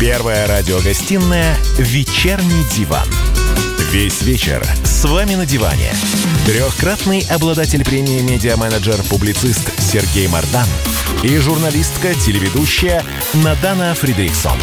Первая радиогостинная «Вечерний диван». Весь вечер с вами на диване. Трехкратный обладатель премии «Медиа-менеджер», публицист Сергей Мардан и журналистка-телеведущая Надана Фридриксон.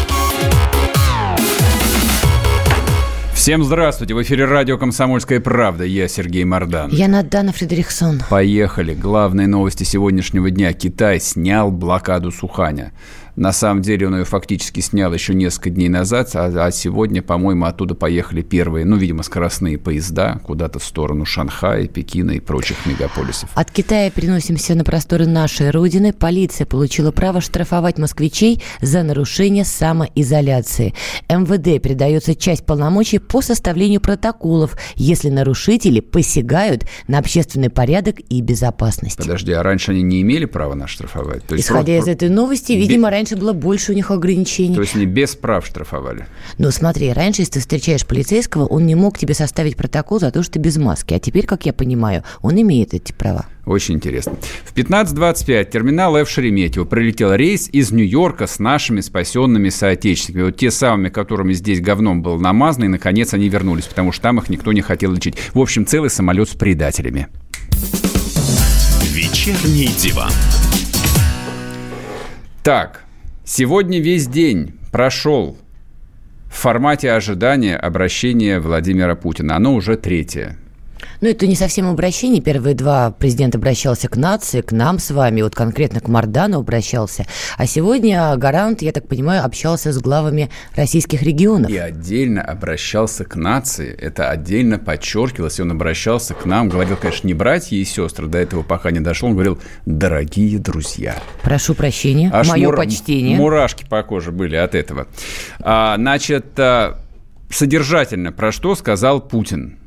Всем здравствуйте! В эфире радио «Комсомольская правда». Я Сергей Мордан. Я Надана Фредериксон. Поехали. Главные новости сегодняшнего дня. Китай снял блокаду Суханя. На самом деле он ее фактически снял еще несколько дней назад, а, а сегодня, по-моему, оттуда поехали первые, ну, видимо, скоростные поезда куда-то в сторону Шанхая, Пекина и прочих мегаполисов. От Китая переносимся на просторы нашей Родины. Полиция получила право штрафовать москвичей за нарушение самоизоляции. МВД передается часть полномочий по составлению протоколов, если нарушители посягают на общественный порядок и безопасность. Подожди, а раньше они не имели права нас штрафовать? То есть Исходя просто... из этой новости, видимо, раньше раньше было больше у них ограничений. То есть они без прав штрафовали? Ну, смотри, раньше, если ты встречаешь полицейского, он не мог тебе составить протокол за то, что ты без маски. А теперь, как я понимаю, он имеет эти права. Очень интересно. В 15.25 терминал F Шереметьево прилетел рейс из Нью-Йорка с нашими спасенными соотечественниками. Вот те самыми, которыми здесь говном был намазан, и, наконец, они вернулись, потому что там их никто не хотел лечить. В общем, целый самолет с предателями. Вечерний диван. Так, Сегодня весь день прошел в формате ожидания обращения Владимира Путина. Оно уже третье. Ну, это не совсем обращение. Первые два президент обращался к нации, к нам с вами, вот конкретно к Мардану обращался. А сегодня Гарант, я так понимаю, общался с главами российских регионов. И отдельно обращался к нации. Это отдельно подчеркивалось. И он обращался к нам, говорил, конечно, не братья и сестры, до этого пока не дошло. Он говорил, дорогие друзья. Прошу прощения, Аж мое мур... почтение. Мурашки по коже были от этого. А, значит, а, содержательно про что сказал Путин.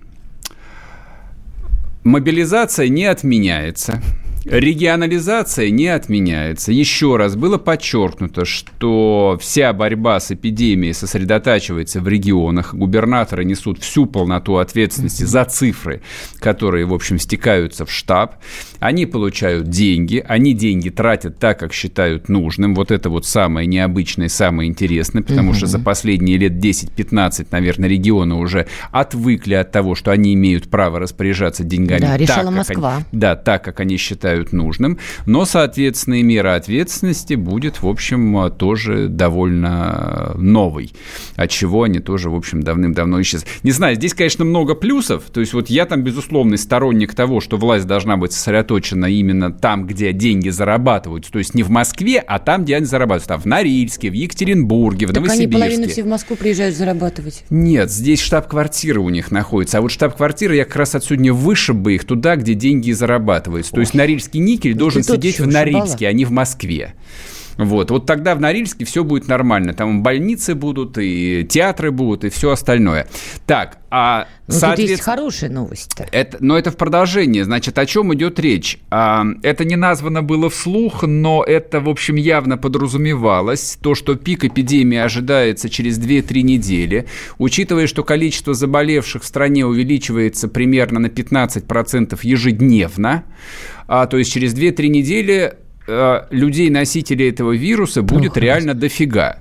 Мобилизация не отменяется. Регионализация не отменяется. Еще раз было подчеркнуто, что вся борьба с эпидемией сосредотачивается в регионах. Губернаторы несут всю полноту ответственности за цифры, которые, в общем, стекаются в штаб. Они получают деньги, они деньги тратят так, как считают нужным. Вот это вот самое необычное, самое интересное, потому что за последние лет 10-15, наверное, регионы уже отвыкли от того, что они имеют право распоряжаться деньгами. Да, решала так, Москва. Они, да, так, как они считают считают нужным, но, соответственно, и мера ответственности будет, в общем, тоже довольно новой, от чего они тоже, в общем, давным-давно исчезли. Не знаю, здесь, конечно, много плюсов, то есть вот я там, безусловный сторонник того, что власть должна быть сосредоточена именно там, где деньги зарабатываются, то есть не в Москве, а там, где они зарабатывают, там в Норильске, в Екатеринбурге, в так Новосибирске. они половину все в Москву приезжают зарабатывать. Нет, здесь штаб-квартира у них находится, а вот штаб-квартира я как раз отсюда выше бы их туда, где деньги зарабатываются. То есть Норильск Норильский никель должен сидеть в Норильске, а не в Москве. Вот, вот тогда в Норильске все будет нормально. Там больницы будут, и театры будут, и все остальное. Так, а ну, соответственно... Тут есть хорошая новость. -то. Это, но это в продолжении. Значит, о чем идет речь? А, это не названо было вслух, но это, в общем, явно подразумевалось. То, что пик эпидемии ожидается через 2-3 недели. Учитывая, что количество заболевших в стране увеличивается примерно на 15% ежедневно, а, то есть через 2-3 недели а, людей-носителей этого вируса будет ну, реально дофига.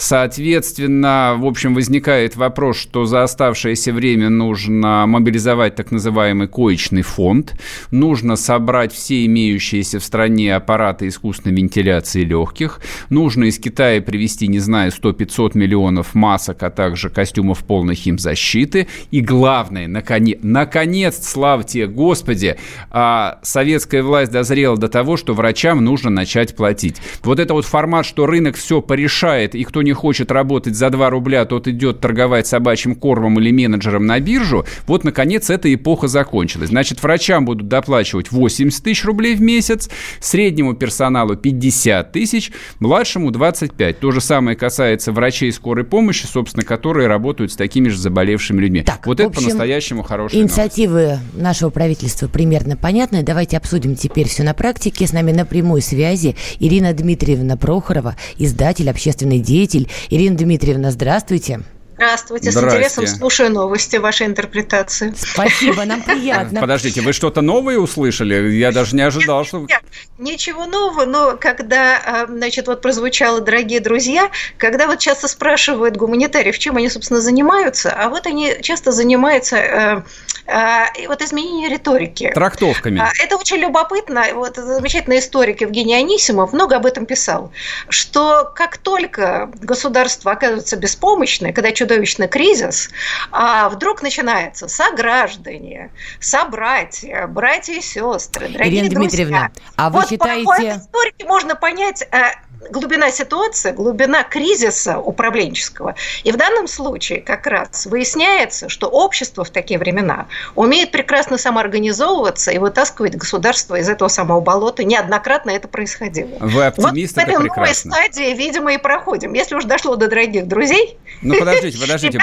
Соответственно, в общем, возникает вопрос, что за оставшееся время нужно мобилизовать так называемый коечный фонд, нужно собрать все имеющиеся в стране аппараты искусственной вентиляции легких, нужно из Китая привезти, не знаю, 100-500 миллионов масок, а также костюмов полной химзащиты. И главное, наконец, наконец, слава тебе, Господи, а советская власть дозрела до того, что врачам нужно начать платить. Вот это вот формат, что рынок все порешает, и кто не хочет работать за 2 рубля, тот идет торговать собачьим кормом или менеджером на биржу. Вот, наконец, эта эпоха закончилась. Значит, врачам будут доплачивать 80 тысяч рублей в месяц, среднему персоналу 50 тысяч, младшему 25. То же самое касается врачей скорой помощи, собственно, которые работают с такими же заболевшими людьми. Так, вот это по-настоящему хорошая Инициативы новость. нашего правительства примерно понятны. Давайте обсудим теперь все на практике. С нами на прямой связи Ирина Дмитриевна Прохорова, издатель, общественный деятель. Ирина Дмитриевна, здравствуйте. Здравствуйте, Здрасте. с интересом слушаю новости, вашей интерпретации. Спасибо, нам приятно. Подождите, вы что-то новое услышали? Я даже не ожидал, что... Нет, ничего нового, но когда, а, значит, вот прозвучало, дорогие друзья, когда вот часто спрашивают гуманитариев, чем они, собственно, занимаются, а вот они часто занимаются э, э, вот изменением риторики. Трактовками. А, это очень любопытно. Вот замечательный историк Евгений Анисимов много об этом писал, что как только государство оказывается беспомощное, когда чудовищный кризис, а вдруг начинается сограждане, собратья, братья и сестры, дорогие Ирина друзья. Дмитриевна, а вы вот считаете... по истории можно понять э, глубина ситуации, глубина кризиса управленческого. И в данном случае как раз выясняется, что общество в такие времена умеет прекрасно самоорганизовываться и вытаскивать государство из этого самого болота. Неоднократно это происходило. Вы оптимист, вот это в этой прекрасно. новой стадии, видимо, и проходим. Если уж дошло до дорогих друзей... Ну, подождите, подождите.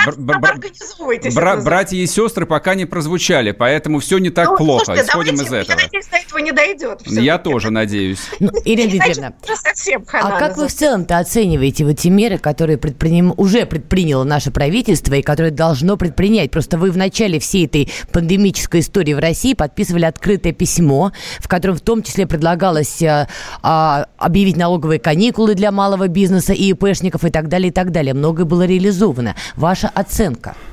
Братья и сестры пока не прозвучали, поэтому все не так ну, плохо. Исходим из этого. Я надеюсь, до этого не дойдет. Я тоже надеюсь. Ну, Ирина Дмитриевна, а как вы в целом-то оцениваете вот те меры, которые предприним... уже предприняло наше правительство и которые должно предпринять? Просто вы в начале всей этой пандемической истории в России подписывали открытое письмо, в котором в том числе предлагалось а, а, объявить налоговые каникулы для малого бизнеса и ИПшников и так далее, и так далее. Многое было реализовано. Ваша оценка –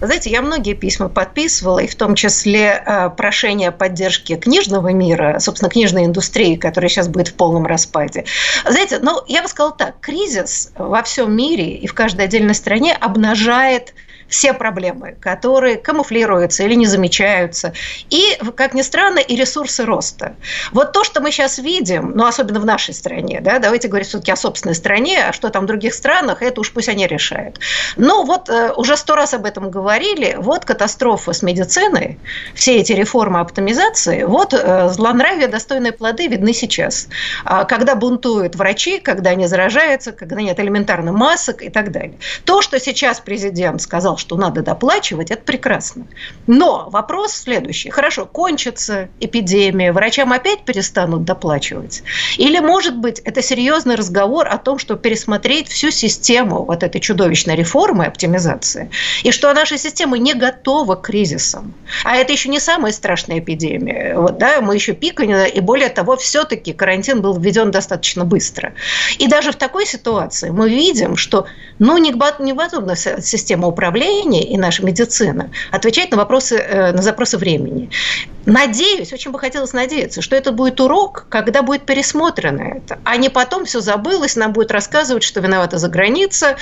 вы знаете, я многие письма подписывала, и в том числе э, прошение поддержки книжного мира, собственно, книжной индустрии, которая сейчас будет в полном распаде. Знаете, ну, я бы сказала так, кризис во всем мире и в каждой отдельной стране обнажает все проблемы, которые камуфлируются или не замечаются. И, как ни странно, и ресурсы роста. Вот то, что мы сейчас видим, ну, особенно в нашей стране, да, давайте говорить все-таки о собственной стране, а что там в других странах, это уж пусть они решают. Но вот э, уже сто раз об этом говорили, вот катастрофа с медициной, все эти реформы оптимизации, вот э, злонравие, достойные плоды видны сейчас. А когда бунтуют врачи, когда они заражаются, когда нет элементарно масок и так далее. То, что сейчас президент сказал, что надо доплачивать, это прекрасно. Но вопрос следующий. Хорошо, кончится эпидемия, врачам опять перестанут доплачивать? Или, может быть, это серьезный разговор о том, что пересмотреть всю систему вот этой чудовищной реформы, оптимизации, и что наша система не готова к кризисам. А это еще не самая страшная эпидемия. Вот, да, мы еще пикали, и более того, все-таки карантин был введен достаточно быстро. И даже в такой ситуации мы видим, что ну, не готова система управления, население и наша медицина отвечать на вопросы, э, на запросы времени. Надеюсь, очень бы хотелось надеяться, что это будет урок, когда будет пересмотрено это, а не потом все забылось, нам будет рассказывать, что виновата за граница,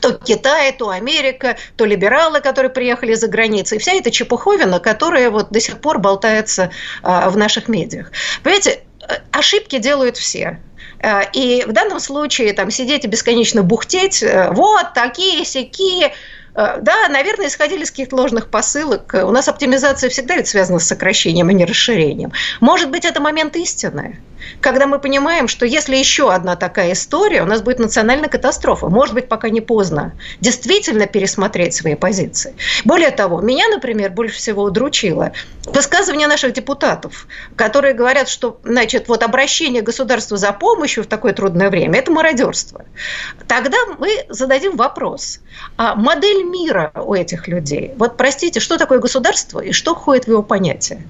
то Китай, то Америка, то либералы, которые приехали за границей. И вся эта чепуховина, которая вот до сих пор болтается а, в наших медиах. Понимаете, э, ошибки делают все. Э, и в данном случае там сидеть и бесконечно бухтеть, вот такие, сякие, да, наверное, исходили из каких-то ложных посылок. У нас оптимизация всегда ведь связана с сокращением, а не расширением. Может быть, это момент истины, когда мы понимаем, что если еще одна такая история, у нас будет национальная катастрофа. Может быть, пока не поздно действительно пересмотреть свои позиции. Более того, меня, например, больше всего удручило высказывание наших депутатов, которые говорят, что значит, вот обращение государства за помощью в такое трудное время – это мародерство. Тогда мы зададим вопрос. А модель мира у этих людей. Вот, простите, что такое государство и что входит в его понятие?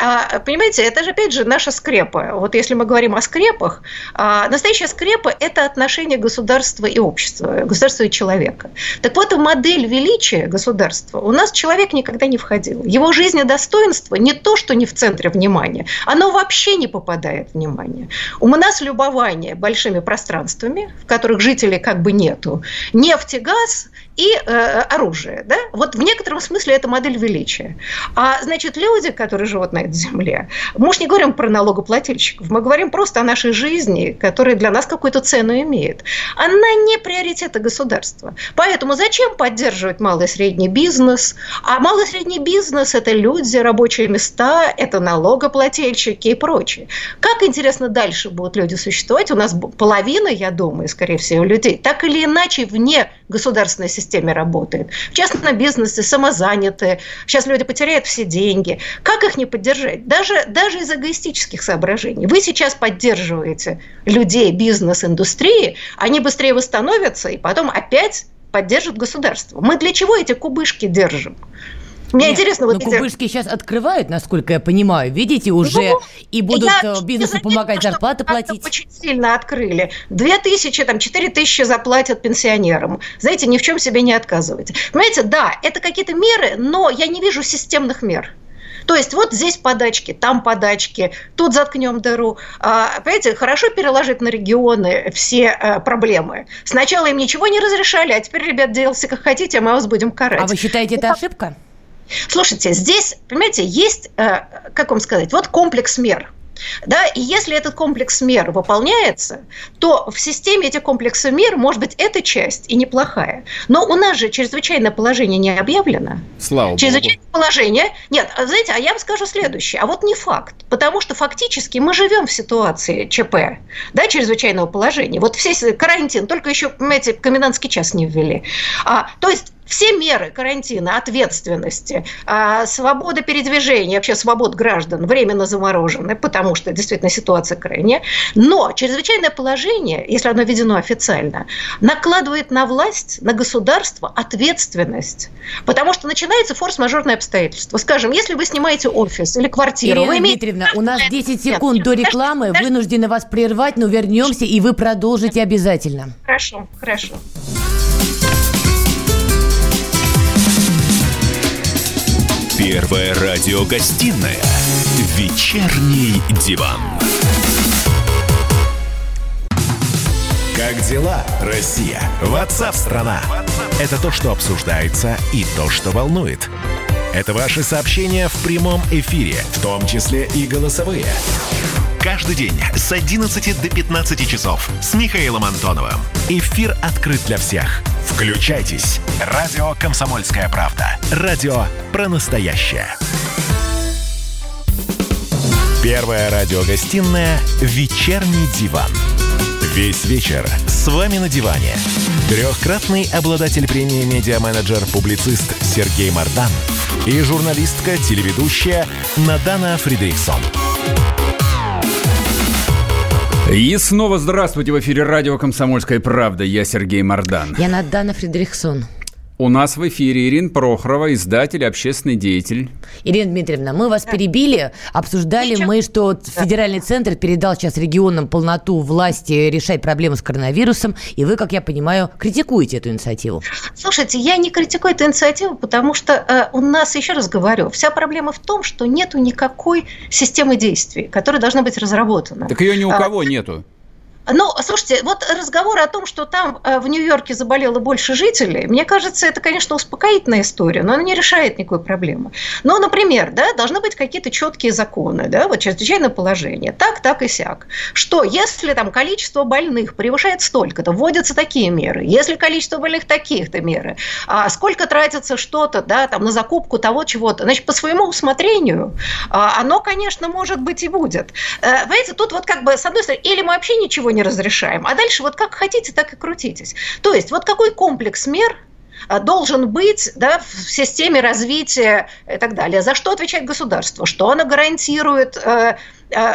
А, понимаете, это же, опять же, наша скрепа. Вот если мы говорим о скрепах, а, настоящая скрепа – это отношение государства и общества, государства и человека. Так вот, в модель величия государства у нас человек никогда не входил. Его жизнь и достоинство не то, что не в центре внимания, оно вообще не попадает в внимание. У нас любование большими пространствами, в которых жителей как бы нету, нефть и газ и э, оружие. Да? Вот в некотором смысле это модель величия. А значит, люди, которые живут на этой земле, мы уж не говорим про налогоплательщиков, мы говорим просто о нашей жизни, которая для нас какую-то цену имеет. Она не приоритета государства. Поэтому зачем поддерживать малый и средний бизнес? А малый и средний бизнес – это люди, рабочие места, это налогоплательщики и прочее. Как, интересно, дальше будут люди существовать? У нас половина, я думаю, скорее всего, людей так или иначе вне государственной системе работает. В частном бизнесе, самозанятые. Сейчас люди потеряют все деньги. Как их не поддержать? Даже, даже из эгоистических соображений. Вы сейчас поддерживаете людей, бизнес, индустрии, они быстрее восстановятся, и потом опять поддержит государство. Мы для чего эти кубышки держим? Мне Нет, интересно, вот но эти... кубышки сейчас открывают, насколько я понимаю. Видите, уже ну, и будут я, э, бизнесу помогать зарплаты платить. Очень сильно открыли. Две тысячи, там, четыре тысячи заплатят пенсионерам. Знаете, ни в чем себе не отказывайте. Понимаете, да, это какие-то меры, но я не вижу системных мер. То есть вот здесь подачки, там подачки, тут заткнем дыру. А, понимаете, хорошо переложить на регионы все а, проблемы. Сначала им ничего не разрешали, а теперь, ребят, делайте как хотите, а мы вас будем карать. А вы считаете, это ошибка? Слушайте, здесь, понимаете, есть, э, как вам сказать, вот комплекс мер. Да, и если этот комплекс мер выполняется, то в системе этих комплексов мер, может быть, эта часть и неплохая. Но у нас же чрезвычайное положение не объявлено. Слава чрезвычайное Богу. положение. Нет, а знаете, а я вам скажу следующее. А вот не факт. Потому что фактически мы живем в ситуации ЧП, да, чрезвычайного положения. Вот все карантин, только еще, понимаете, комендантский час не ввели. А, то есть все меры карантина, ответственности, а, свобода передвижения, вообще свобод граждан временно заморожены, потому что действительно ситуация крайняя. Но чрезвычайное положение, если оно введено официально, накладывает на власть, на государство ответственность. Потому что начинается форс-мажорное обстоятельство. Скажем, если вы снимаете офис или квартиру... Ирина вы имеете... Дмитриевна, у нас 10 секунд Нет, до рекламы. Подожди, Вынуждены вас прервать, но вернемся, и вы продолжите обязательно. Хорошо, хорошо. Первая радиогостинная «Вечерний диван». Как дела, Россия? Ватсап-страна! Это то, что обсуждается и то, что волнует. Это ваши сообщения в прямом эфире, в том числе и голосовые. Каждый день с 11 до 15 часов с Михаилом Антоновым. Эфир открыт для всех. Включайтесь. Радио «Комсомольская правда». Радио про настоящее. Первая радиогостинная «Вечерний диван». Весь вечер с вами на диване. Трехкратный обладатель премии «Медиа-менеджер-публицист» Сергей Мардан и журналистка-телеведущая Надана Фридрихсон. И снова здравствуйте в эфире радио «Комсомольская правда». Я Сергей Мордан. Я Надана Фредериксон. У нас в эфире Ирина Прохорова, издатель, общественный деятель. Ирина Дмитриевна, мы вас да. перебили. Обсуждали Ничего. мы, что да. федеральный центр передал сейчас регионам полноту власти решать проблемы с коронавирусом. И вы, как я понимаю, критикуете эту инициативу. Слушайте, я не критикую эту инициативу, потому что э, у нас, еще раз говорю, вся проблема в том, что нету никакой системы действий, которая должна быть разработана. Так ее ни у а, кого а, нету. Ну, слушайте, вот разговор о том, что там э, в Нью-Йорке заболело больше жителей, мне кажется, это, конечно, успокоительная история, но она не решает никакой проблемы. Но, например, да, должны быть какие-то четкие законы, да, вот чрезвычайное положение, так, так и сяк, что если там количество больных превышает столько-то, вводятся такие меры, если количество больных таких-то меры, а сколько тратится что-то, да, там на закупку того чего-то, значит, по своему усмотрению, а, оно, конечно, может быть и будет. Э, понимаете, тут вот как бы, с одной стороны, или мы вообще ничего не разрешаем. А дальше вот как хотите, так и крутитесь. То есть вот какой комплекс мер а, должен быть да, в системе развития и так далее. За что отвечает государство? Что оно гарантирует э,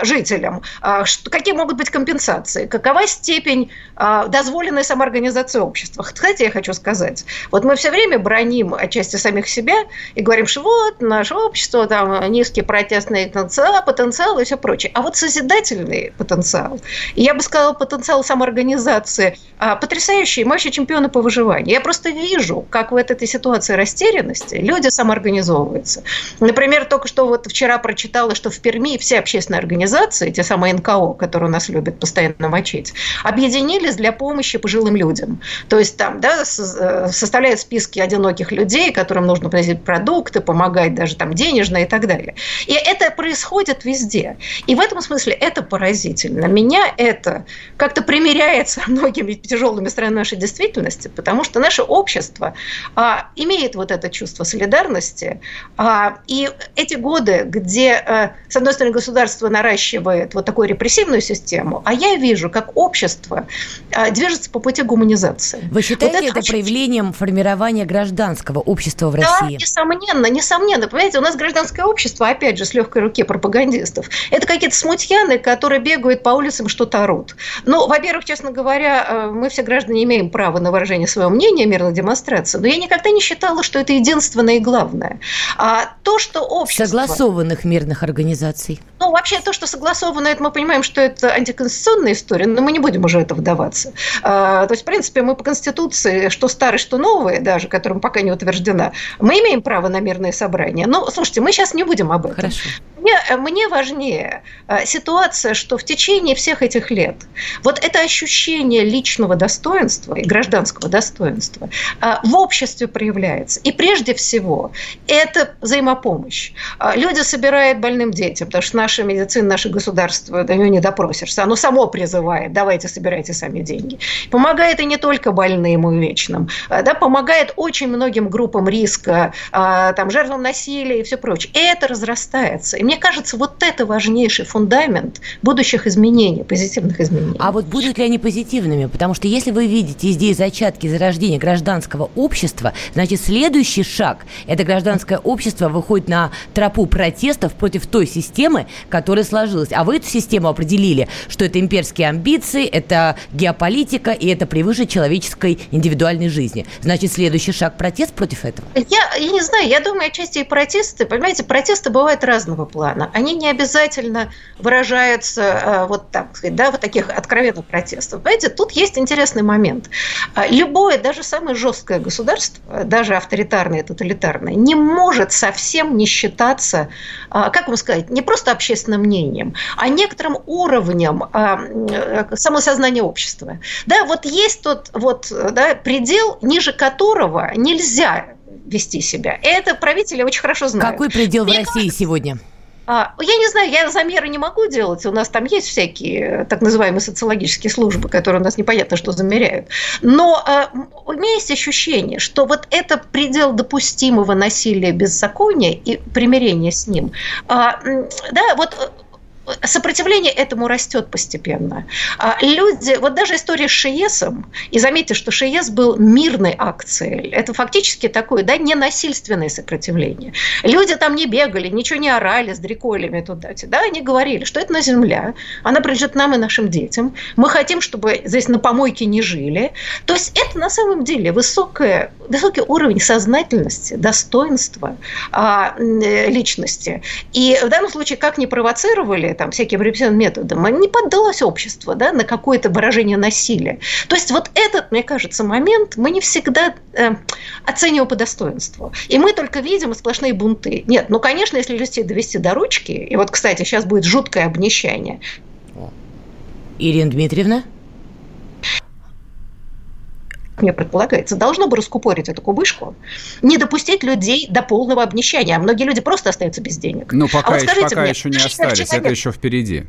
жителям, а, какие могут быть компенсации, какова степень а, дозволенной самоорганизации общества. Кстати, я хочу сказать, вот мы все время броним отчасти самих себя и говорим, что вот наше общество, там низкий протестный потенциал, потенциал и все прочее. А вот созидательный потенциал, я бы сказала, потенциал самоорганизации потрясающий, мы вообще чемпионы по выживанию. Я просто вижу, как в этой ситуации растерянности люди самоорганизовываются. Например, только что вот вчера прочитала, что в Перми все общественные организации, те самые НКО, которые у нас любят постоянно мочить, объединились для помощи пожилым людям. То есть там да, э, составляют списки одиноких людей, которым нужно приносить продукты, помогать даже там денежно и так далее. И это происходит везде. И в этом смысле это поразительно. Меня это как-то примеряется многими тяжелыми сторонами нашей действительности, потому что наше общество а, имеет вот это чувство солидарности. А, и эти годы, где, а, с одной стороны, государство наращивает вот такую репрессивную систему, а я вижу, как общество а, движется по пути гуманизации. Вы считаете вот это, это очень... проявлением формирования гражданского общества в России? Да, несомненно, несомненно. Понимаете, у нас гражданское общество, опять же, с легкой руки пропагандистов, это какие-то смутьяны, которые бегают по улицам, что-то орут. Ну, во-первых, честно говоря, э, мы все граждане имеем право на выражение своего мнения, мирной демонстрации, но я никогда не считала, что это единственное и главное. А то, что общество... Согласованных мирных организаций. Ну, вообще, то, что согласовано, это мы понимаем, что это антиконституционная история, но мы не будем уже это вдаваться. А, то есть, в принципе, мы по Конституции, что старый, что новые, даже, которым пока не утверждена, мы имеем право на мирное собрание. Но, слушайте, мы сейчас не будем об этом. Хорошо. Мне, мне важнее а, ситуация, что в течение всех этих лет вот это ощущение личного достоинства и гражданского достоинства а, в обществе проявляется. И прежде всего это взаимопомощь. Люди собирают больным детям, потому что наша медицина, наше государство, до нее не допросишься. Оно само призывает, давайте собирайте сами деньги. Помогает и не только больным и увечным, а, да, помогает очень многим группам риска, а, там, жертвам насилия и все прочее. И это разрастается. И мне кажется, вот это важнейший фундамент будущих изменений, позитивных изменений. А вот будут ли они позитивными? Потому что если вы видите здесь зачатки зарождения гражданского общества, значит, следующий шаг – это гражданское общество выходит на тропу протестов против той системы, которая сложилась. А вы эту систему определили, что это имперские амбиции, это геополитика и это превыше человеческой индивидуальной жизни. Значит, следующий шаг – протест против этого? Я, я не знаю, я думаю, отчасти и протесты, понимаете, протесты бывают разного плана. Они не обязательно выражаются э, вот так да, вот таких откровенных протестов. Понимаете, тут есть интересный момент. А, любое, даже самое жесткое государство, даже авторитарное, тоталитарное, не может совсем не считаться, а, как вам сказать, не просто общественным мнением, а некоторым уровнем а, э, самосознания общества. Да, вот есть тот вот, да, предел, ниже которого нельзя вести себя. Это правители очень хорошо знают. Какой предел Мне в России кажется, сегодня? А, я не зну, я замеры не могу делать. У нас там есть всякие так называемые социологические службы, которые у нас непонятно что замеряют. Но а, у меня есть ощущение, что вот это предел допустимого насилия, беззакония и примирения с ним. А, да, вот сопротивление этому растет постепенно. А люди, вот даже история с Шиесом, и заметьте, что Шиес был мирной акцией, это фактически такое, да, ненасильственное сопротивление. Люди там не бегали, ничего не орали с дреколями туда, да, они говорили, что это на земля, она принадлежит нам и нашим детям, мы хотим, чтобы здесь на помойке не жили. То есть это на самом деле высокое, высокий уровень сознательности, достоинства а, э, личности. И в данном случае, как не провоцировали там, всяким репрессивным методам, не поддалось общество да, на какое-то выражение насилия. То есть вот этот, мне кажется, момент мы не всегда э, оцениваем по достоинству. И мы только видим сплошные бунты. Нет, ну, конечно, если людей довести до ручки, и вот, кстати, сейчас будет жуткое обнищание. Ирина Дмитриевна? Мне предполагается, должно бы раскупорить эту кубышку, не допустить людей до полного обнищания. А многие люди просто остаются без денег. Ну, пока, а вот еще, пока мне, еще не остались, человек, это еще впереди.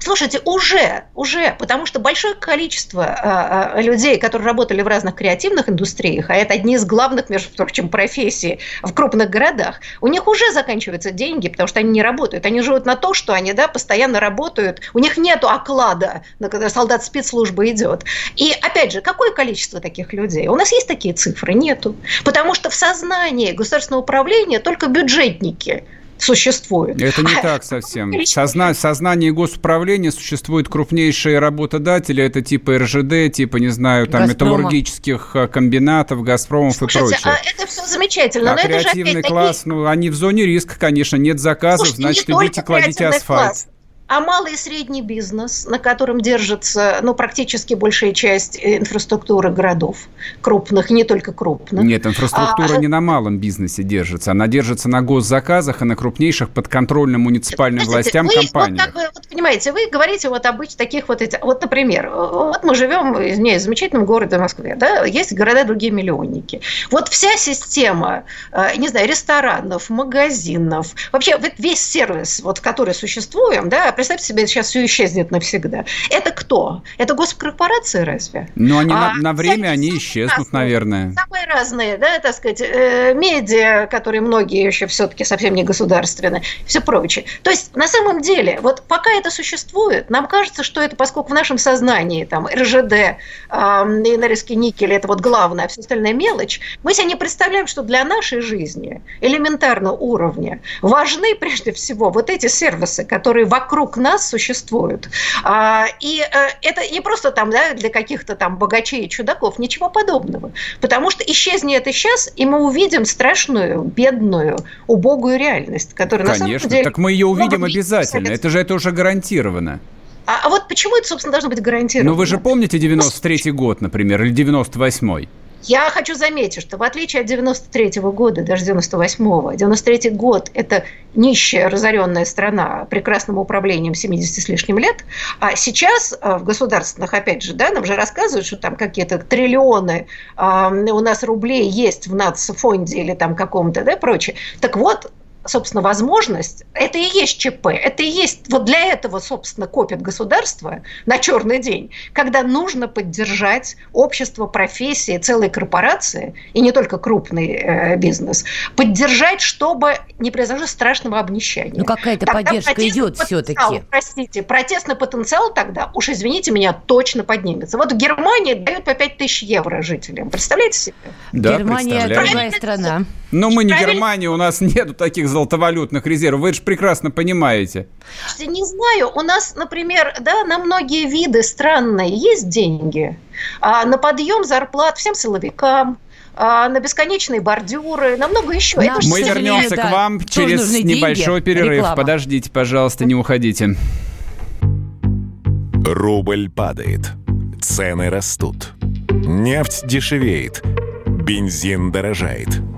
Слушайте, уже, уже, потому что большое количество э, людей, которые работали в разных креативных индустриях, а это одни из главных, между прочим, профессий в крупных городах, у них уже заканчиваются деньги, потому что они не работают. Они живут на то, что они да, постоянно работают. У них нет оклада, когда солдат спецслужбы идет. И, опять же, какое количество таких людей? У нас есть такие цифры? Нету. Потому что в сознании государственного управления только бюджетники – существует. Это не так совсем. Созна... В сознании госуправления существуют крупнейшие работодатели, это типа РЖД, типа, не знаю, там, Газпрома. металлургических э, комбинатов, Газпромов Слушайте, и прочее. А это все замечательно. А но креативный это же класс, ну, они в зоне риска, конечно, нет заказов, Слушайте, значит, идите, кладите асфальт. Класс а малый и средний бизнес, на котором держится ну, практически большая часть инфраструктуры городов, крупных, не только крупных. Нет, инфраструктура а, не на малом бизнесе держится, она держится на госзаказах и на крупнейших подконтрольным муниципальным властям вы, компаниях. Вот, как, вот, понимаете, вы говорите вот об таких вот, вот, например, вот мы живем не, в замечательном городе Москве, да, есть города другие миллионники. Вот вся система, э, не знаю, ресторанов, магазинов, вообще весь сервис, вот, который существуем, да, представьте себе, сейчас все исчезнет навсегда. Это кто? Это госкорпорации разве? Ну, они а, на, на время они исчезнут, разные, наверное. Самые разные, да, так сказать, э, медиа, которые многие еще все-таки совсем не государственные, все прочее. То есть, на самом деле, вот пока это существует, нам кажется, что это, поскольку в нашем сознании там РЖД, э, Норильский никель, это вот главное, а все остальное мелочь, мы себе не представляем, что для нашей жизни элементарного уровня важны прежде всего вот эти сервисы, которые вокруг нас существуют. А, и э, это не просто там да, для каких-то там богачей и чудаков, ничего подобного. Потому что исчезнет это сейчас, и мы увидим страшную, бедную, убогую реальность, которая Конечно, на самом деле... так мы ее увидим обязательно. Это же это уже гарантировано. А, а вот почему это, собственно, должно быть гарантировано? Ну, вы же помните 93-й год, например, или 98-й? Я хочу заметить, что в отличие от 93 -го года, даже 98-го, 93 год – это нищая, разоренная страна прекрасным управлением 70 с лишним лет, а сейчас э, в государственных, опять же, да, нам же рассказывают, что там какие-то триллионы э, у нас рублей есть в нацфонде или там каком-то, да, прочее. Так вот, собственно, возможность, это и есть ЧП, это и есть, вот для этого, собственно, копит государство на черный день, когда нужно поддержать общество, профессии, целые корпорации, и не только крупный э, бизнес, поддержать, чтобы не произошло страшного обнищания. Ну, какая-то поддержка идет все-таки. Простите, протестный потенциал тогда, уж извините меня, точно поднимется. Вот в Германии дают по 5 тысяч евро жителям. Представляете себе? Да, Германия другая страна. Но мы не Германия, у нас нету таких золотовалютных резервов. Вы же прекрасно понимаете. Не знаю, у нас, например, да, на многие виды странные есть деньги. А на подъем зарплат всем силовикам, а на бесконечные бордюры, на много еще. Нам, Мы вернемся да, к вам через небольшой деньги, перерыв. Реклама. Подождите, пожалуйста, не уходите. Рубль падает, цены растут, нефть дешевеет, бензин дорожает –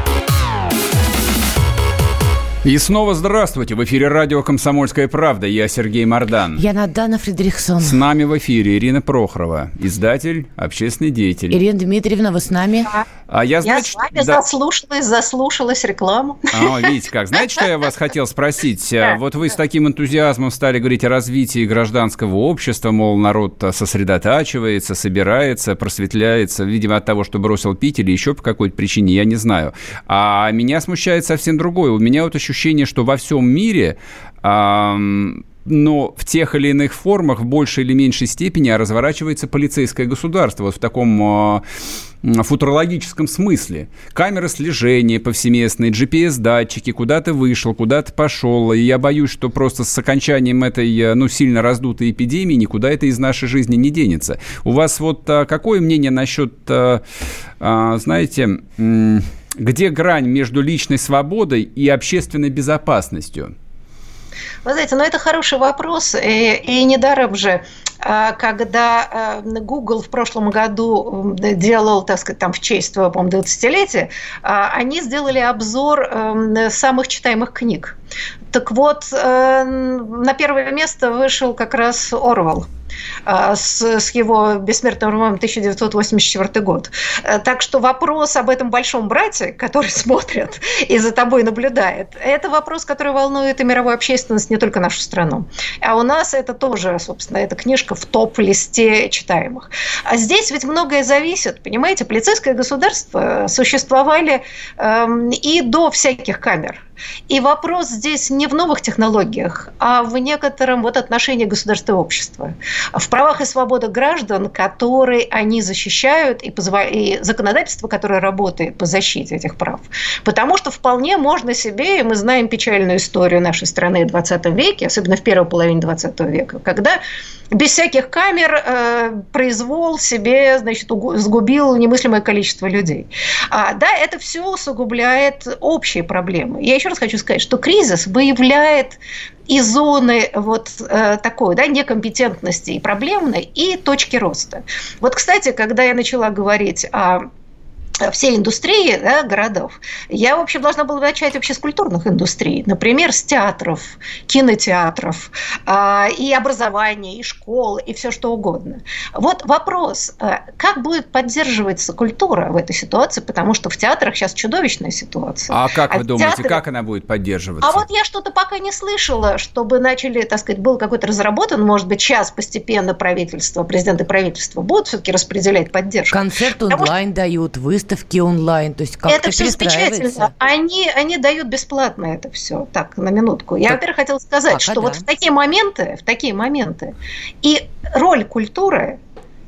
И снова здравствуйте. В эфире радио «Комсомольская правда». Я Сергей Мордан. Я Надана Фредериксон. С нами в эфире Ирина Прохорова, издатель, общественный деятель. Ирина Дмитриевна, вы с нами? А я, я с вами да... заслушалась, заслушалась рекламу. А, видите как. Знаете, что я вас хотел спросить? Вот вы с таким энтузиазмом стали говорить о развитии гражданского общества, мол, народ сосредотачивается, собирается, просветляется, видимо, от того, что бросил пить или еще по какой-то причине, я не знаю. А меня смущает совсем другое. У меня вот еще ощущение, что во всем мире но в тех или иных формах в большей или меньшей степени разворачивается полицейское государство вот в таком э, футурологическом смысле. Камеры слежения повсеместные, GPS-датчики, куда ты вышел, куда ты пошел. И я боюсь, что просто с окончанием этой, э, ну, сильно раздутой эпидемии никуда это из нашей жизни не денется. У вас вот а, какое мнение насчет, а, а, знаете, где грань между личной свободой и общественной безопасностью? Вы знаете, ну это хороший вопрос, и, и недаром же а, когда Google в прошлом году делал, так сказать, там в честь по-моему, 20-летия, а, они сделали обзор эм, самых читаемых книг. Так вот, э, на первое место вышел как раз Орвал – а, с, с его бессмертным романом 1984 год. Э, так что вопрос об этом большом брате, который смотрит и за тобой наблюдает, это вопрос, который волнует и мировую общественность, не только нашу страну. А у нас это тоже, собственно, эта книжка в топ-листе читаемых. А здесь ведь многое зависит, понимаете, полицейское государство существовали эм, и до всяких камер. И вопрос здесь не в новых технологиях, а в некотором вот отношении государства и общества. В правах и свободах граждан, которые они защищают, и, позва... и законодательство, которое работает по защите этих прав. Потому что вполне можно себе, и мы знаем печальную историю нашей страны в 20 веке, особенно в первой половине 20 века, когда без всяких камер э, произвол себе, значит, сгубил немыслимое количество людей. А, да, это все усугубляет общие проблемы. Я еще раз хочу сказать, что кризис выявляет и зоны вот э, такой да, некомпетентности и проблемной, и точки роста. Вот, кстати, когда я начала говорить о всей индустрии да, городов, я, в общем, должна была начать вообще с культурных индустрий. Например, с театров, кинотеатров, э, и образования, и школ, и все что угодно. Вот вопрос, э, как будет поддерживаться культура в этой ситуации, потому что в театрах сейчас чудовищная ситуация. А как а вы думаете, театре... как она будет поддерживаться? А вот я что-то пока не слышала, чтобы начали, так сказать, был какой-то разработан, может быть, сейчас постепенно правительство, президенты правительства будут все-таки распределять поддержку. Концерт онлайн что... дают, выставки выставки онлайн, то есть как Это все замечательно. Они, они дают бесплатно это все. Так, на минутку. Я, во-первых, хотела сказать, Пока что да. вот в такие моменты, в такие моменты и роль культуры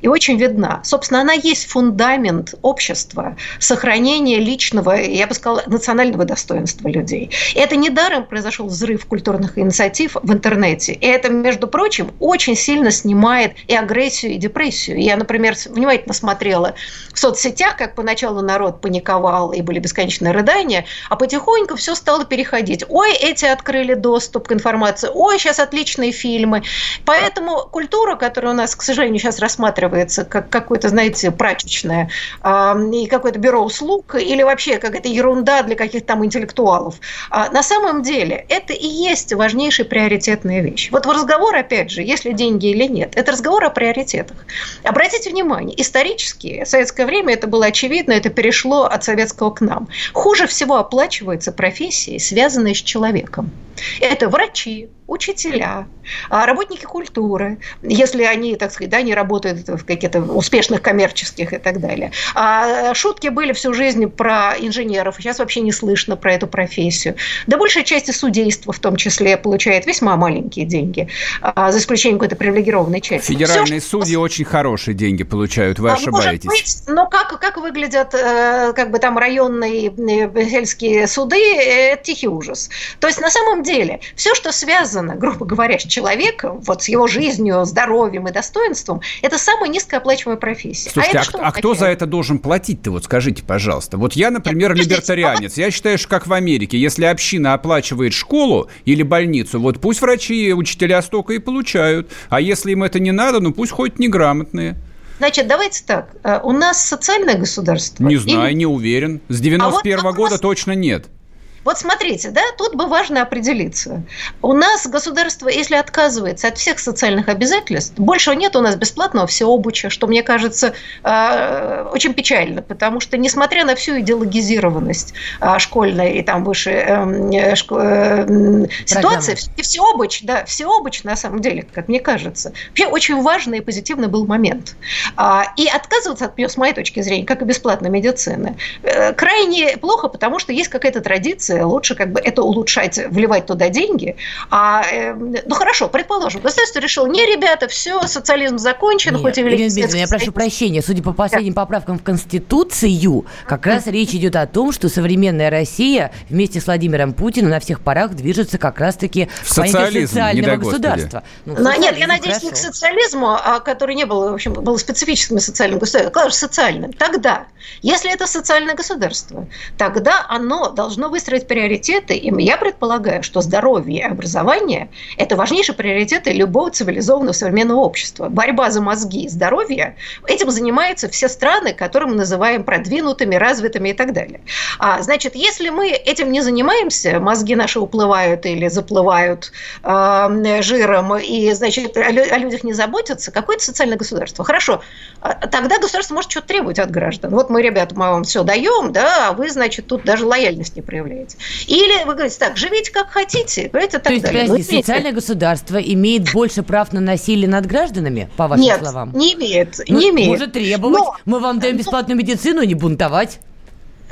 и очень видна. Собственно, она есть фундамент общества, сохранения личного, я бы сказала, национального достоинства людей. И это недаром произошел взрыв культурных инициатив в интернете. И это, между прочим, очень сильно снимает и агрессию, и депрессию. Я, например, внимательно смотрела в соцсетях, как поначалу народ паниковал, и были бесконечные рыдания, а потихоньку все стало переходить. Ой, эти открыли доступ к информации, ой, сейчас отличные фильмы. Поэтому культура, которую у нас, к сожалению, сейчас рассматривают рассматривается как какое-то, знаете, прачечное и какое-то бюро услуг или вообще какая-то ерунда для каких-то там интеллектуалов. А на самом деле это и есть важнейшая приоритетная вещь. Вот в разговор, опять же, если деньги или нет, это разговор о приоритетах. Обратите внимание, исторически, в советское время это было очевидно, это перешло от советского к нам. Хуже всего оплачиваются профессии, связанные с человеком. Это врачи, учителя, а работники культуры, если они, так сказать, да, не работают в каких-то успешных коммерческих и так далее. А шутки были всю жизнь про инженеров, сейчас вообще не слышно про эту профессию. Да большая часть судейства в том числе получает весьма маленькие деньги, а, за исключением какой-то привилегированной части. Федеральные Все, судьи что... очень хорошие деньги получают, вы а, ошибаетесь. Быть, но как, как выглядят э, как бы там районные э, сельские суды, это тихий ужас. То есть на самом деле все, что связано связано, грубо говоря, с человеком, вот с его жизнью, здоровьем и достоинством, это самая низкооплачиваемая профессия. А Слушайте, а, а, а кто за это должен платить-то? Вот скажите, пожалуйста. Вот я, например, Нет, либертарианец. Я считаю, что как в Америке, если община оплачивает школу или больницу, вот пусть врачи и учителя столько и получают. А если им это не надо, ну пусть хоть неграмотные. Значит, давайте так. Э, у нас социальное государство. Не знаю, или... не уверен. С 91 -го а вот года точно нет. Вот смотрите, да, тут бы важно определиться. У нас государство, если отказывается от всех социальных обязательств, больше нет у нас бесплатного всеобуча, что, мне кажется, э, очень печально, потому что, несмотря на всю идеологизированность э, школьной и там выше эм, э, ситуации, и всеобуч, да, всеобуч, на самом деле, как мне кажется, вообще очень важный и позитивный был момент. А, и отказываться от нее, с моей точки зрения, как и бесплатной медицины, крайне плохо, потому что есть какая-то традиция, лучше как бы это улучшать, вливать туда деньги. А, э, ну хорошо, предположим, государство решило, не, ребята, все, социализм закончен, Нет, хоть и Ирина я прошу прощения, судя по последним поправкам в Конституцию, как раз речь идет о том, что современная Россия вместе с Владимиром Путиным на всех парах движется как раз-таки в социализм, социального государства. Ну, Но, нет, я надеюсь, хорошо. не к социализму, а который не был, в общем, был специфическим социальным государством, а социальным. Тогда, если это социальное государство, тогда оно должно выстроить ставить приоритеты, и я предполагаю, что здоровье и образование – это важнейшие приоритеты любого цивилизованного современного общества. Борьба за мозги и здоровье – этим занимаются все страны, которые мы называем продвинутыми, развитыми и так далее. А, значит, если мы этим не занимаемся, мозги наши уплывают или заплывают э, жиром, и, значит, о, людях не заботятся, какое-то социальное государство. Хорошо, а, тогда государство может что-то требовать от граждан. Вот мы, ребята, мы вам все даем, да, а вы, значит, тут даже лояльность не проявляете делать. Или вы говорите так, живите как хотите, понимаете, так То есть, далее. подожди, социальное государство имеет больше прав на насилие над гражданами, по вашим Нет, словам? не имеет, ну, не имеет. Может требовать, Но, мы вам даем бесплатную медицину, не бунтовать.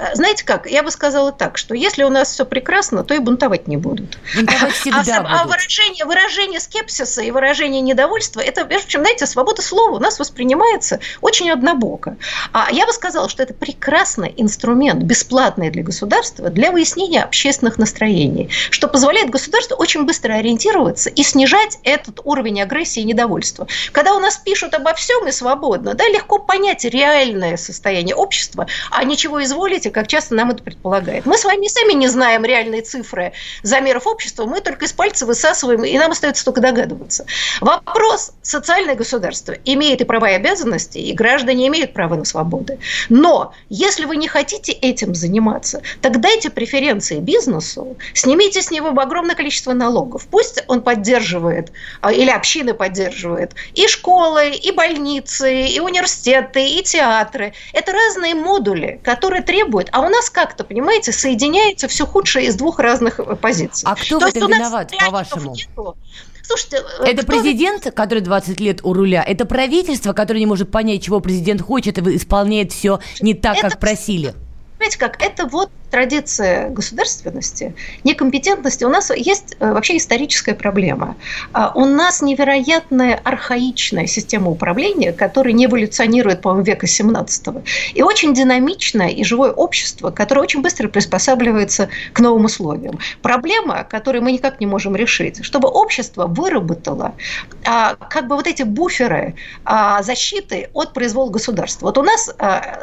Э, знаете как, я бы сказала так, что если у нас все прекрасно, то и бунтовать не будут. Бунтовать всегда а, будут. а выражение, выражение скепсиса и выражение недовольства, это, в общем, знаете, свобода слова у нас воспринимается очень однобоко. А я бы сказала, что это прекрасный инструмент, бесплатный для государства, для выяснения общественных настроений, что позволяет государству очень быстро ориентироваться и снижать этот уровень агрессии и недовольства. Когда у нас пишут обо всем и свободно, да, легко понять реальное состояние общества, а ничего изволите, как часто нам это предполагает. Мы с вами сами не знаем реальные цифры замеров общества, мы только из пальца высасываем, и нам остается только догадываться. Вопрос социальное государство имеет и права и обязанности, и граждане имеют право на свободы. Но если вы не хотите этим заниматься, так дайте преференции бизнесу, снимите с него огромное количество налогов. Пусть он поддерживает, а, или общины поддерживает, и школы, и больницы, и университеты, и театры. Это разные модули, которые требуют, а у нас как-то, понимаете, соединяется все худшее из двух разных э, позиций. А кто То в этом виноват, по-вашему? Слушайте, э, это кто... президент, который 20 лет у руля, это правительство, которое не может понять, чего президент хочет, и исполняет все не так, это... как просили. Понимаете как, это вот традиция государственности, некомпетентности, у нас есть э, вообще историческая проблема. А, у нас невероятная архаичная система управления, которая не эволюционирует, по-моему, века 17 И очень динамичное и живое общество, которое очень быстро приспосабливается к новым условиям. Проблема, которую мы никак не можем решить, чтобы общество выработало а, как бы вот эти буферы а, защиты от произвола государства. Вот у нас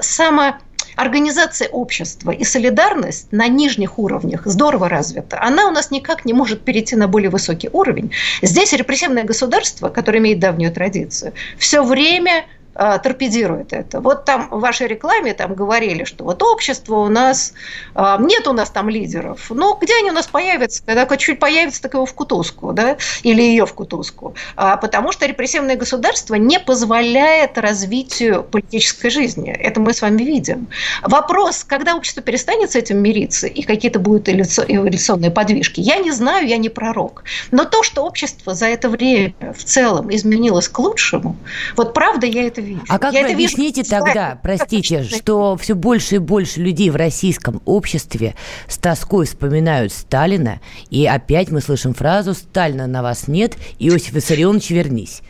самое организация общества и солидарность на нижних уровнях здорово развита. Она у нас никак не может перейти на более высокий уровень. Здесь репрессивное государство, которое имеет давнюю традицию, все время а, торпедирует это. Вот там в вашей рекламе там говорили, что вот общество у нас, а, нет у нас там лидеров. Но где они у нас появятся? Когда чуть появится, так его в кутузку, да, или ее в кутузку. А, потому что репрессивное государство не позволяет развитию политической жизни. Это мы с вами видим. Вопрос, когда общество перестанет с этим мириться и какие-то будут эволюционные подвижки, я не знаю, я не пророк. Но то, что общество за это время в целом изменилось к лучшему, вот правда я это вижу. А как я вы объясните вижу, тогда, простите, что все больше и больше людей в российском обществе с тоской вспоминают Сталина, и опять мы слышим фразу «Сталина на вас нет, Иосиф Виссарионович, вернись».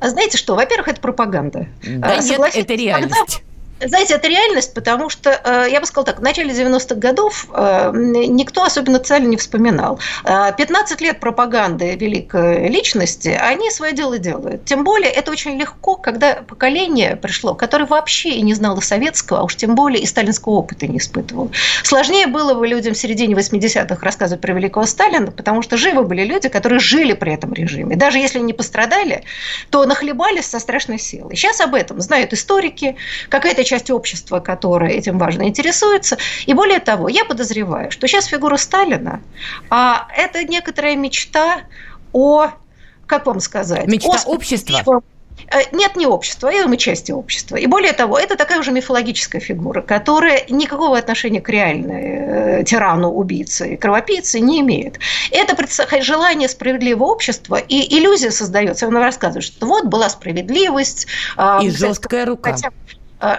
А знаете что? Во-первых, это пропаганда. Да а, нет, это реальность. Когда знаете, это реальность, потому что, э, я бы сказала так, в начале 90-х годов э, никто особенно цель не вспоминал. 15 э, лет пропаганды великой личности, они свое дело делают. Тем более, это очень легко, когда поколение пришло, которое вообще и не знало советского, а уж тем более и сталинского опыта не испытывало. Сложнее было бы людям в середине 80-х рассказывать про великого Сталина, потому что живы были люди, которые жили при этом режиме. Даже если не пострадали, то нахлебались со страшной силой. Сейчас об этом знают историки, какая-то часть общества, которая этим важно интересуется. И более того, я подозреваю, что сейчас фигура Сталина а это некоторая мечта о, как вам сказать, мечта о общества. Э, нет, не общества, это мы части общества. И более того, это такая уже мифологическая фигура, которая никакого отношения к реальной э, тирану, убийце, кровопийце не имеет. Это желание справедливого общества, и иллюзия создается. Он рассказывает, что вот была справедливость. А, и жесткая рука. Хотя, Э,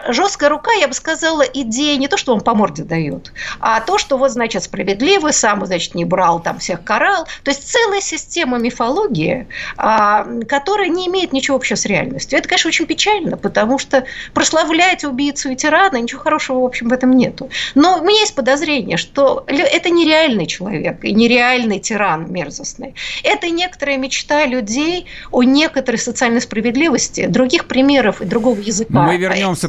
жесткая рука, я бы сказала, идея не то, что он по морде дает, а то, что вот, значит, справедливый, сам, значит, не брал, там всех карал. То есть целая система мифологии, а, которая не имеет ничего общего с реальностью. Это, конечно, очень печально, потому что прославлять убийцу и тирана, ничего хорошего, в общем, в этом нету. Но у меня есть подозрение, что это нереальный человек и нереальный тиран мерзостный. Это некоторая мечта людей о некоторой социальной справедливости. Других примеров и другого языка. Мы вернемся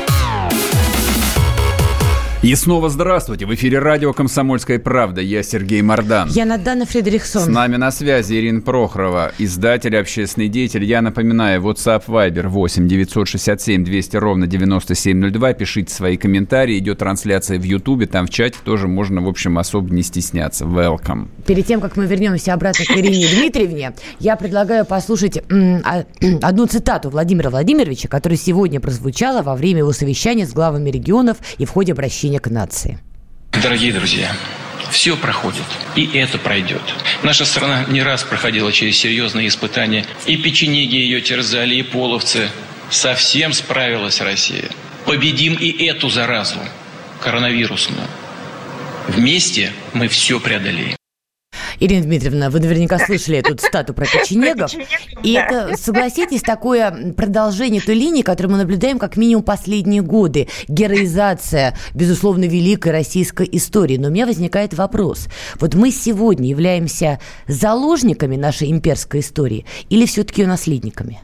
И снова здравствуйте. В эфире радио «Комсомольская правда». Я Сергей Мордан. Я Надана Фредериксон. С нами на связи Ирина Прохорова, издатель, общественный деятель. Я напоминаю, WhatsApp Viber 8 967 200 ровно 9702. Пишите свои комментарии. Идет трансляция в Ютубе. Там в чате тоже можно, в общем, особо не стесняться. Welcome. Перед тем, как мы вернемся обратно к Ирине Дмитриевне, я предлагаю послушать а, одну цитату Владимира Владимировича, которая сегодня прозвучала во время его совещания с главами регионов и в ходе обращения к нации. Дорогие друзья, все проходит, и это пройдет. Наша страна не раз проходила через серьезные испытания. И печенеги ее терзали, и половцы. Совсем справилась Россия. Победим и эту заразу, коронавирусную. Вместе мы все преодолеем. Ирина Дмитриевна, вы наверняка слышали эту стату про печенегов. И это, согласитесь, такое продолжение той линии, которую мы наблюдаем как минимум последние годы. Героизация, безусловно, великой российской истории. Но у меня возникает вопрос. Вот мы сегодня являемся заложниками нашей имперской истории или все-таки ее наследниками?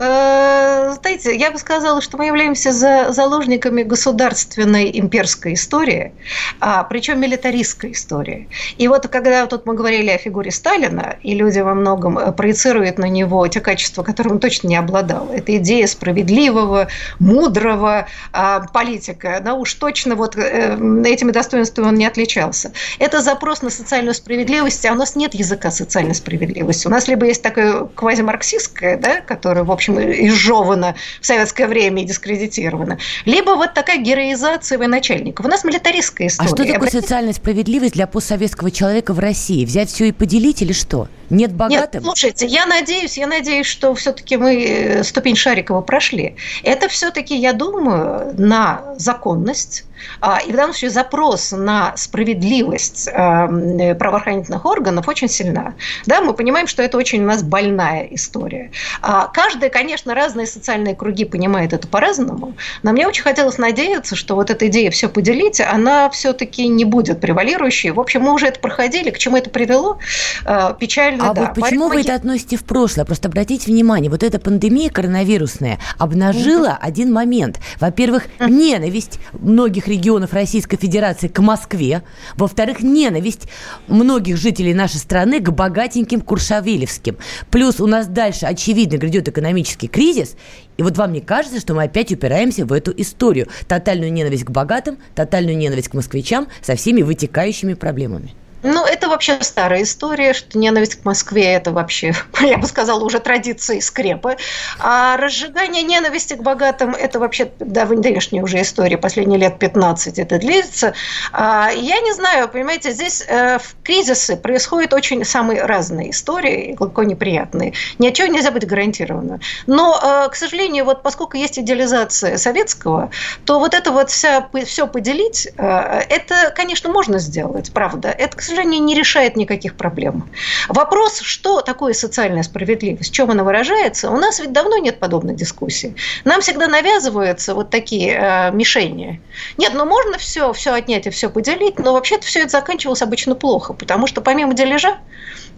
Э, знаете, я бы сказала, что мы являемся за заложниками государственной имперской истории, а, причем милитаристской истории. И вот когда тут мы говорили о фигуре Сталина, и люди во многом э, проецируют на него те качества, которым он точно не обладал. Это идея справедливого, мудрого а, политика. Да уж точно вот э, этими достоинствами он не отличался. Это запрос на социальную справедливость, а у нас нет языка социальной справедливости. У нас либо есть такое квазимарксистское, да, которое, в общем, общем, изжевано в советское время и дискредитировано. Либо вот такая героизация военачальников. У нас милитаристская история. А что такое Обратите... социальная справедливость для постсоветского человека в России? Взять все и поделить или что? Нет богатым? Нет, слушайте, я надеюсь, я надеюсь, что все-таки мы э, ступень Шарикова прошли. Это все-таки, я думаю, на законность, а, и в данном случае запрос на справедливость э, правоохранительных органов очень сильна. Да, мы понимаем, что это очень у нас больная история. А, каждый, конечно, разные социальные круги понимает это по-разному, но мне очень хотелось надеяться, что вот эта идея все поделить, она все-таки не будет превалирующей. В общем, мы уже это проходили, к чему это привело, э, печально, А да. вот почему Поэтому вы я... это относите в прошлое? Просто обратите внимание, вот эта пандемия коронавирусная обнажила mm-hmm. один момент. Во-первых, mm-hmm. ненависть многих регионов Российской Федерации к Москве. Во-вторых, ненависть многих жителей нашей страны к богатеньким Куршавелевским. Плюс у нас дальше, очевидно, грядет экономический кризис. И вот вам не кажется, что мы опять упираемся в эту историю? Тотальную ненависть к богатым, тотальную ненависть к москвичам со всеми вытекающими проблемами. Ну, это вообще старая история, что ненависть к Москве – это вообще, я бы сказала, уже традиции скрепы. А разжигание ненависти к богатым – это вообще давнешняя уже история, последние лет 15 это длится. А, я не знаю, понимаете, здесь э, в кризисы происходят очень самые разные истории, глубоко неприятные. Ничего нельзя быть гарантированно. Но, э, к сожалению, вот поскольку есть идеализация советского, то вот это вот вся, все поделить, э, это, конечно, можно сделать, правда. Это, к сожалению, не решает никаких проблем. Вопрос, что такое социальная справедливость, в чем она выражается, у нас ведь давно нет подобной дискуссии. Нам всегда навязываются вот такие э, мишени. Нет, ну можно все, все отнять и все поделить, но вообще-то все это заканчивалось обычно плохо, потому что помимо дележа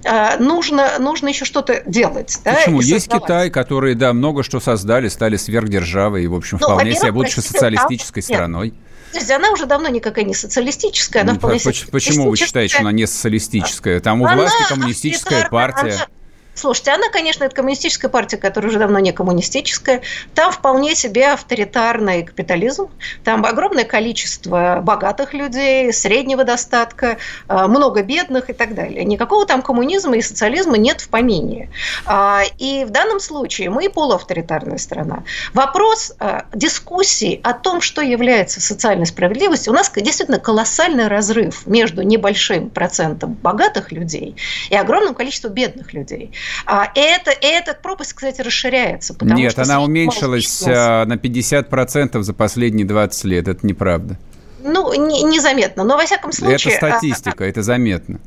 э, нужно, нужно еще что-то делать. Почему? Да, Есть Китай, которые, да, много что создали, стали сверхдержавой и, в общем, ну, вполне себе будучи социалистической страной. Нет. Подожди, она уже давно никакая не социалистическая, она вполне Почему вы считаете, что она не социалистическая? Там у она власти коммунистическая партия. Она, Слушайте, она, конечно, это коммунистическая партия, которая уже давно не коммунистическая. Там вполне себе авторитарный капитализм. Там огромное количество богатых людей, среднего достатка, э, много бедных и так далее. Никакого там коммунизма и социализма нет в помине. А, и в данном случае мы полуавторитарная страна. Вопрос э, дискуссии о том, что является социальной справедливостью, у нас действительно колоссальный разрыв между небольшим процентом богатых людей и огромным количеством бедных людей. А это, эта пропасть, кстати, расширяется. Нет, она уменьшилась а, на 50% за последние 20 лет. Это неправда. Ну, не, незаметно, но во всяком случае... Это статистика, это заметно.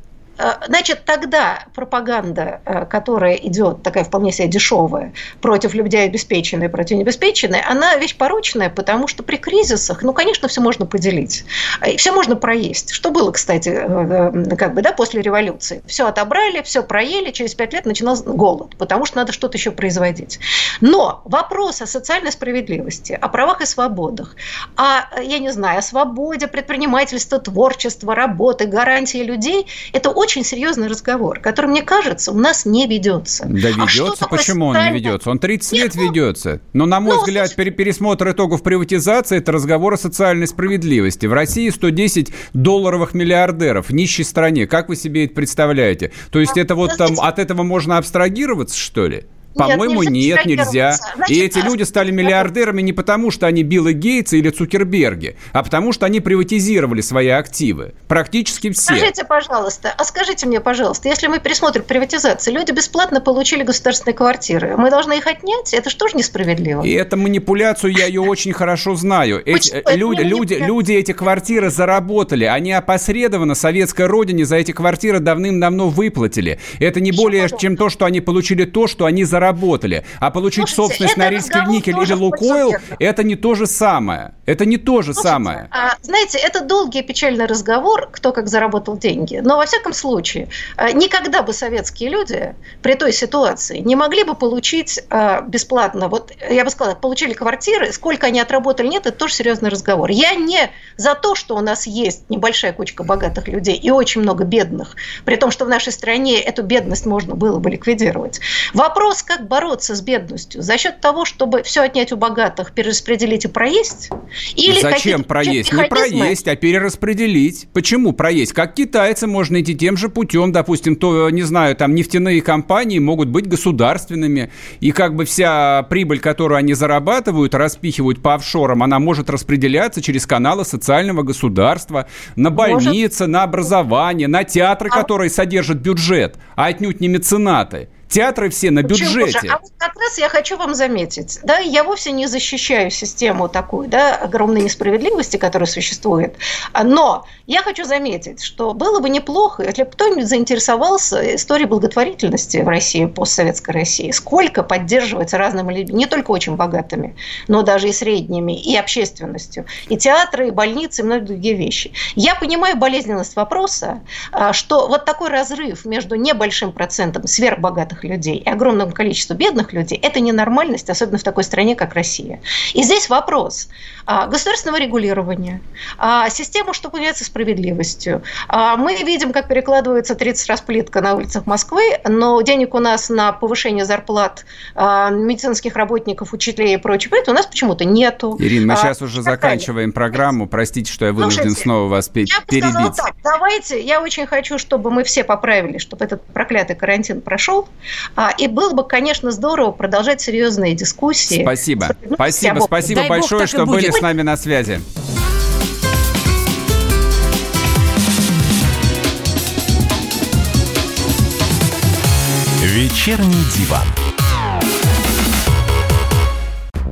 Значит, тогда пропаганда, которая идет, такая вполне себе дешевая, против людей обеспеченной, против необеспеченной, она вещь порочная, потому что при кризисах, ну, конечно, все можно поделить. Все можно проесть. Что было, кстати, как бы, да, после революции. Все отобрали, все проели, через пять лет начинался голод, потому что надо что-то еще производить. Но вопрос о социальной справедливости, о правах и свободах, о, я не знаю, о свободе предпринимательства, творчества, работы, гарантии людей, это очень серьезный разговор, который, мне кажется, у нас не ведется. Да а ведется. Почему он не ведется? Он 30 Нет, лет ну, ведется. Но, на мой ну, взгляд, слушай... пересмотр итогов приватизации – это разговор о социальной справедливости. В России 110 долларовых миллиардеров в нищей стране. Как вы себе это представляете? То есть а, это вот там от этого можно абстрагироваться, что ли? По-моему, нет, нельзя. Значит, и эти люди стали миллиардерами не потому, что они Билла Гейтса или Цукерберги, а потому, что они приватизировали свои активы. Практически все. Скажите, пожалуйста, а скажите мне, пожалуйста, если мы пересмотрим приватизацию, люди бесплатно получили государственные квартиры, мы должны их отнять? Это же несправедливо? И эту манипуляцию я ее очень хорошо знаю. Эти, люди, люди, люди эти квартиры заработали, они опосредованно советской родине за эти квартиры давным-давно выплатили. Это не более чем то, что они получили то, что они заработали заработали. А получить Слушайте, собственность на Рильский никель или Лукойл – это не то же самое. Это не то же Слушайте, самое. А, знаете, это долгий и печальный разговор, кто как заработал деньги. Но, во всяком случае, а, никогда бы советские люди при той ситуации не могли бы получить а, бесплатно, вот я бы сказала, получили квартиры, сколько они отработали, нет, это тоже серьезный разговор. Я не за то, что у нас есть небольшая кучка богатых людей и очень много бедных, при том, что в нашей стране эту бедность можно было бы ликвидировать. Вопрос, как как бороться с бедностью? За счет того, чтобы все отнять у богатых, перераспределить и проесть? Или Зачем проесть? Не проесть, а перераспределить. Почему проесть? Как китайцы можно идти тем же путем, допустим, то, не знаю, там нефтяные компании могут быть государственными, и как бы вся прибыль, которую они зарабатывают, распихивают по офшорам, она может распределяться через каналы социального государства, на больницы, может. на образование, на театры, а... которые содержат бюджет, а отнюдь не меценаты. Театры все на Почему бюджете. А вот как раз я хочу вам заметить, да, я вовсе не защищаю систему такую, да, огромной несправедливости, которая существует, но я хочу заметить, что было бы неплохо, если бы кто-нибудь заинтересовался историей благотворительности в России, постсоветской России, сколько поддерживается разными людьми, не только очень богатыми, но даже и средними, и общественностью, и театры, и больницы, и многие другие вещи. Я понимаю болезненность вопроса, а, что вот такой разрыв между небольшим процентом сверхбогатых богатых людей и огромному количеству бедных людей, это ненормальность, особенно в такой стране, как Россия. И здесь вопрос а, государственного регулирования, а, система, что появляется справедливостью. А, мы видим, как перекладывается 30 раз плитка на улицах Москвы, но денег у нас на повышение зарплат медицинских работников, учителей и прочее, у нас почему-то нету. Ирина, мы сейчас уже заканчиваем программу. Простите, что я вынужден Слушайте, снова вас перебить. Я бы так, давайте, я очень хочу, чтобы мы все поправили, чтобы этот проклятый карантин прошел, и было бы, конечно, здорово продолжать серьезные дискуссии. Спасибо. Спасибо, спасибо Дай большое, Бог, что были с нами на связи. Вечерний диван.